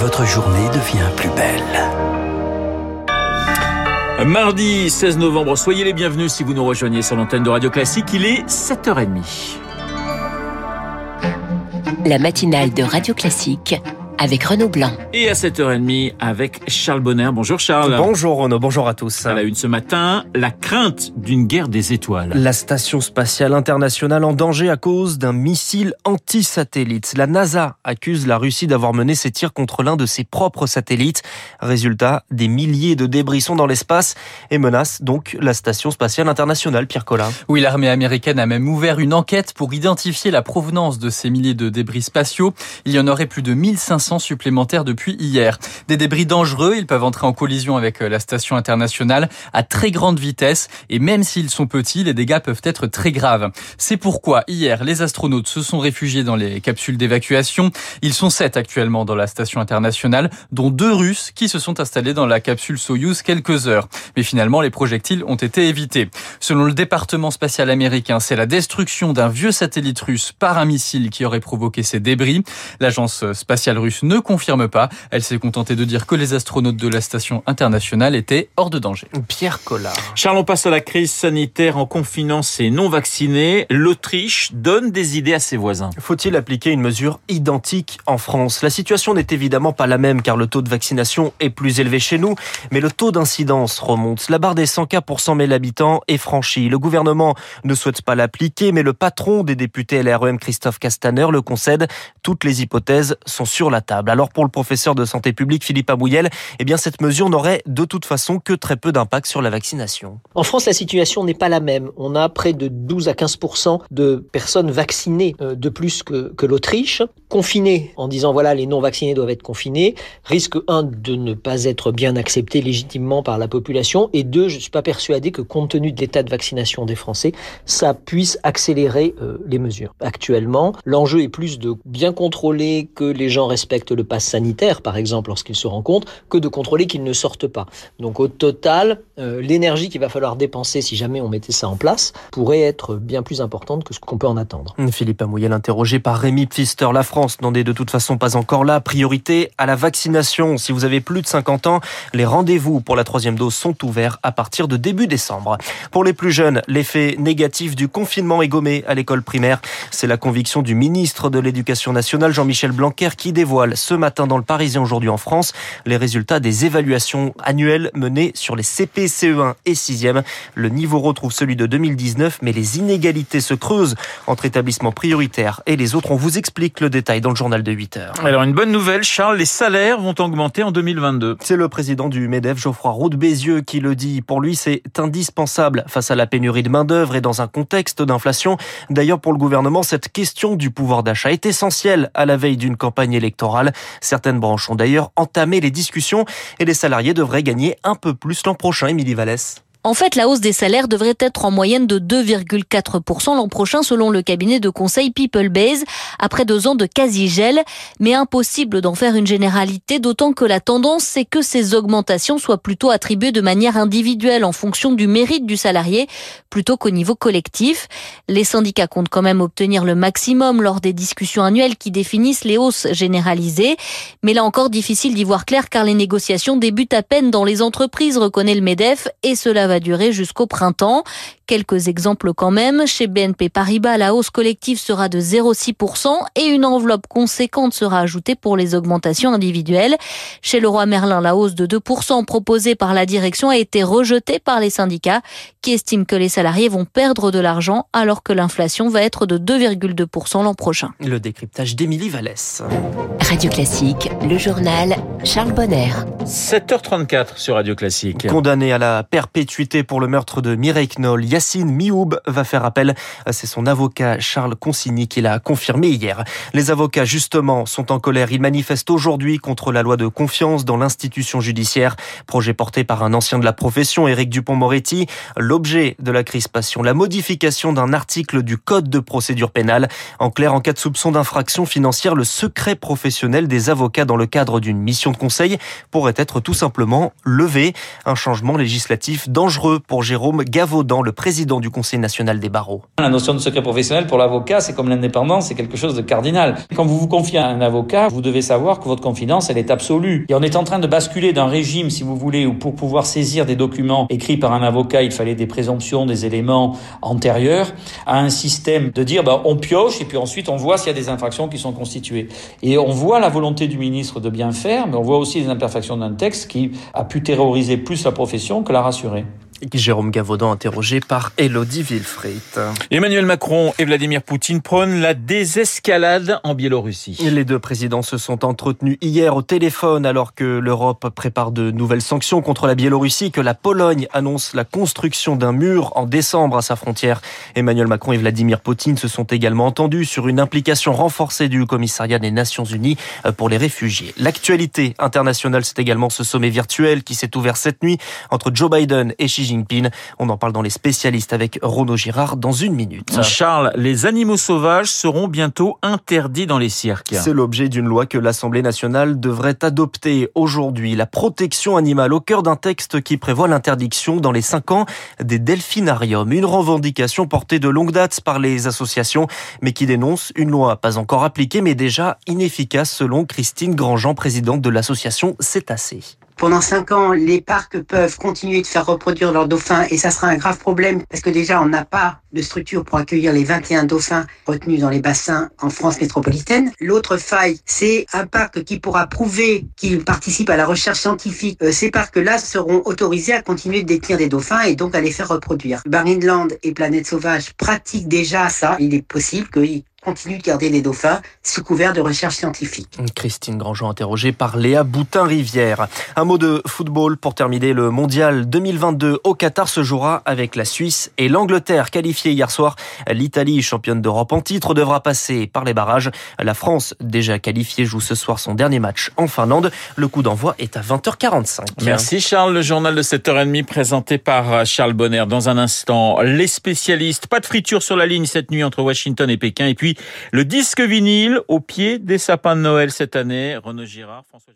votre journée devient plus belle. Mardi 16 novembre, soyez les bienvenus si vous nous rejoignez sur l'antenne de Radio Classique. Il est 7h30. La matinale de Radio Classique avec Renaud Blanc. Et à 7h30 avec Charles Bonner. Bonjour Charles. Bonjour Renaud, bonjour à tous. À la une ce matin, la crainte d'une guerre des étoiles. La station spatiale internationale en danger à cause d'un missile anti-satellite. La NASA accuse la Russie d'avoir mené ses tirs contre l'un de ses propres satellites. Résultat, des milliers de débris sont dans l'espace et menace donc la station spatiale internationale, Pierre Collin. Oui, l'armée américaine a même ouvert une enquête pour identifier la provenance de ces milliers de débris spatiaux. Il y en aurait plus de 1500 supplémentaires depuis hier. Des débris dangereux, ils peuvent entrer en collision avec euh, la station internationale à très grande vitesse et même s'ils sont petits, les dégâts peuvent être très graves. C'est pourquoi hier, les astronautes se sont réfugiés dans les capsules d'évacuation. Ils sont sept actuellement dans la station internationale, dont deux Russes qui se sont installés dans la capsule Soyuz quelques heures. Mais finalement, les projectiles ont été évités. Selon le département spatial américain, c'est la destruction d'un vieux satellite russe par un missile qui aurait provoqué ces débris. L'agence spatiale russe ne confirme pas. Elle s'est contentée de dire que les astronautes de la station internationale étaient hors de danger. Pierre Collard. Charles, on passe à la crise sanitaire en confinant ces non vaccinés. L'Autriche donne des idées à ses voisins. Faut-il appliquer une mesure identique en France? La situation n'est évidemment pas la même car le taux de vaccination est plus élevé chez nous, mais le taux d'incidence remonte. La barre des 100 cas pour 100 000 habitants est franchie. Le gouvernement ne souhaite pas l'appliquer, mais le patron des députés LREM, Christophe Castaner, le concède. Toutes les hypothèses sont sur la table. Alors pour le professeur de santé publique Philippe Abouyel, eh bien cette mesure n'aurait de toute façon que très peu d'impact sur la vaccination. En France, la situation n'est pas la même. On a près de 12 à 15 de personnes vaccinées euh, de plus que, que l'Autriche. Confinées en disant voilà les non vaccinés doivent être confinés, risque un de ne pas être bien accepté légitimement par la population et deux, je suis pas persuadé que compte tenu de l'état de vaccination des Français, ça puisse accélérer euh, les mesures. Actuellement, l'enjeu est plus de bien contrôler que les gens respectent le pass sanitaire, par exemple, lorsqu'ils se rencontrent, que de contrôler qu'ils ne sortent pas. Donc au total, euh, l'énergie qu'il va falloir dépenser si jamais on mettait ça en place pourrait être bien plus importante que ce qu'on peut en attendre. Philippe Amouyel, interrogé par Rémi Pfister. La France n'en est de toute façon pas encore là. Priorité à la vaccination. Si vous avez plus de 50 ans, les rendez-vous pour la troisième dose sont ouverts à partir de début décembre. Pour les plus jeunes, l'effet négatif du confinement est gommé à l'école primaire. C'est la conviction du ministre de l'Éducation nationale, Jean-Michel Blanquer, qui dévoile ce matin dans le Parisien aujourd'hui en France les résultats des évaluations annuelles menées sur les CP, CE1 et 6e. Le niveau retrouve celui de 2019, mais les inégalités se creusent entre établissements prioritaires et les autres. On vous explique le détail dans le journal de 8 heures. Alors une bonne nouvelle, Charles, les salaires vont augmenter en 2022. C'est le président du MEDEF, Geoffroy Roux Bézieux, qui le dit. Pour lui, c'est indispensable face à la pénurie de main-d'œuvre et dans un contexte d'inflation. D'ailleurs, pour le gouvernement, cette question du pouvoir d'achat est essentielle à la veille d'une campagne électorale. Certaines branches ont d'ailleurs entamé les discussions et les salariés devraient gagner un peu plus l'an prochain, Émilie Vallès. En fait, la hausse des salaires devrait être en moyenne de 2,4% l'an prochain selon le cabinet de conseil People Base, après deux ans de quasi-gel. Mais impossible d'en faire une généralité, d'autant que la tendance, c'est que ces augmentations soient plutôt attribuées de manière individuelle en fonction du mérite du salarié, plutôt qu'au niveau collectif. Les syndicats comptent quand même obtenir le maximum lors des discussions annuelles qui définissent les hausses généralisées. Mais là encore, difficile d'y voir clair car les négociations débutent à peine dans les entreprises, reconnaît le MEDEF, et cela va durer jusqu'au printemps. Quelques exemples quand même. Chez BNP Paribas, la hausse collective sera de 0,6% et une enveloppe conséquente sera ajoutée pour les augmentations individuelles. Chez Leroy Merlin, la hausse de 2% proposée par la direction a été rejetée par les syndicats qui estiment que les salariés vont perdre de l'argent alors que l'inflation va être de 2,2% l'an prochain. Le décryptage d'Émilie Vallès. Radio Classique, le journal Charles Bonner. 7h34 sur Radio Classique. Condamné à la perpétuité pour le meurtre de Mireille Knoll, Yacine Mioub va faire appel. C'est son avocat Charles Consigny qui l'a confirmé hier. Les avocats, justement, sont en colère. Ils manifestent aujourd'hui contre la loi de confiance dans l'institution judiciaire. Projet porté par un ancien de la profession, Éric Dupont-Moretti. L'objet de la crispation, la modification d'un article du Code de procédure pénale. En clair, en cas de soupçon d'infraction financière, le secret professionnel des avocats dans le cadre d'une mission de conseil pourrait être tout simplement levé. Un changement législatif dangereux pour Jérôme Gavaudan, le président président du Conseil national des barreaux. La notion de secret professionnel pour l'avocat, c'est comme l'indépendance, c'est quelque chose de cardinal. Quand vous vous confiez à un avocat, vous devez savoir que votre confidence, elle est absolue. Et on est en train de basculer d'un régime, si vous voulez, où pour pouvoir saisir des documents écrits par un avocat, il fallait des présomptions, des éléments antérieurs, à un système de dire, bah, on pioche et puis ensuite on voit s'il y a des infractions qui sont constituées. Et on voit la volonté du ministre de bien faire, mais on voit aussi les imperfections d'un texte qui a pu terroriser plus la profession que la rassurer. Jérôme Gavaudan interrogé par Elodie Wilfried. Emmanuel Macron et Vladimir Poutine prônent la désescalade en Biélorussie. Les deux présidents se sont entretenus hier au téléphone alors que l'Europe prépare de nouvelles sanctions contre la Biélorussie, que la Pologne annonce la construction d'un mur en décembre à sa frontière. Emmanuel Macron et Vladimir Poutine se sont également entendus sur une implication renforcée du commissariat des Nations Unies pour les réfugiés. L'actualité internationale, c'est également ce sommet virtuel qui s'est ouvert cette nuit entre Joe Biden et Xi Jinping. On en parle dans les spécialistes avec Renaud Girard dans une minute. Charles, les animaux sauvages seront bientôt interdits dans les cirques. C'est l'objet d'une loi que l'Assemblée nationale devrait adopter aujourd'hui. La protection animale au cœur d'un texte qui prévoit l'interdiction dans les cinq ans des delphinariums. Une revendication portée de longue date par les associations, mais qui dénonce une loi pas encore appliquée, mais déjà inefficace selon Christine Grandjean, présidente de l'association Cétacé. Pendant cinq ans, les parcs peuvent continuer de faire reproduire leurs dauphins et ça sera un grave problème parce que déjà, on n'a pas de structure pour accueillir les 21 dauphins retenus dans les bassins en France métropolitaine. L'autre faille, c'est un parc qui pourra prouver qu'il participe à la recherche scientifique. Euh, ces parcs-là seront autorisés à continuer de détenir des dauphins et donc à les faire reproduire. Marineland et Planète Sauvage pratiquent déjà ça. Il est possible qu'ils continue de garder les dauphins sous couvert de recherche scientifique. Christine Grandjean interrogée par Léa Boutin-Rivière. Un mot de football pour terminer le mondial 2022 au Qatar se jouera avec la Suisse et l'Angleterre qualifiée hier soir. L'Italie, championne d'Europe en titre, devra passer par les barrages. La France, déjà qualifiée, joue ce soir son dernier match en Finlande. Le coup d'envoi est à 20h45. Merci Charles. Le journal de 7h30 présenté par Charles Bonner. Dans un instant, les spécialistes. Pas de friture sur la ligne cette nuit entre Washington et Pékin. Et puis, le disque vinyle au pied des sapins de Noël cette année. Renaud Girard, François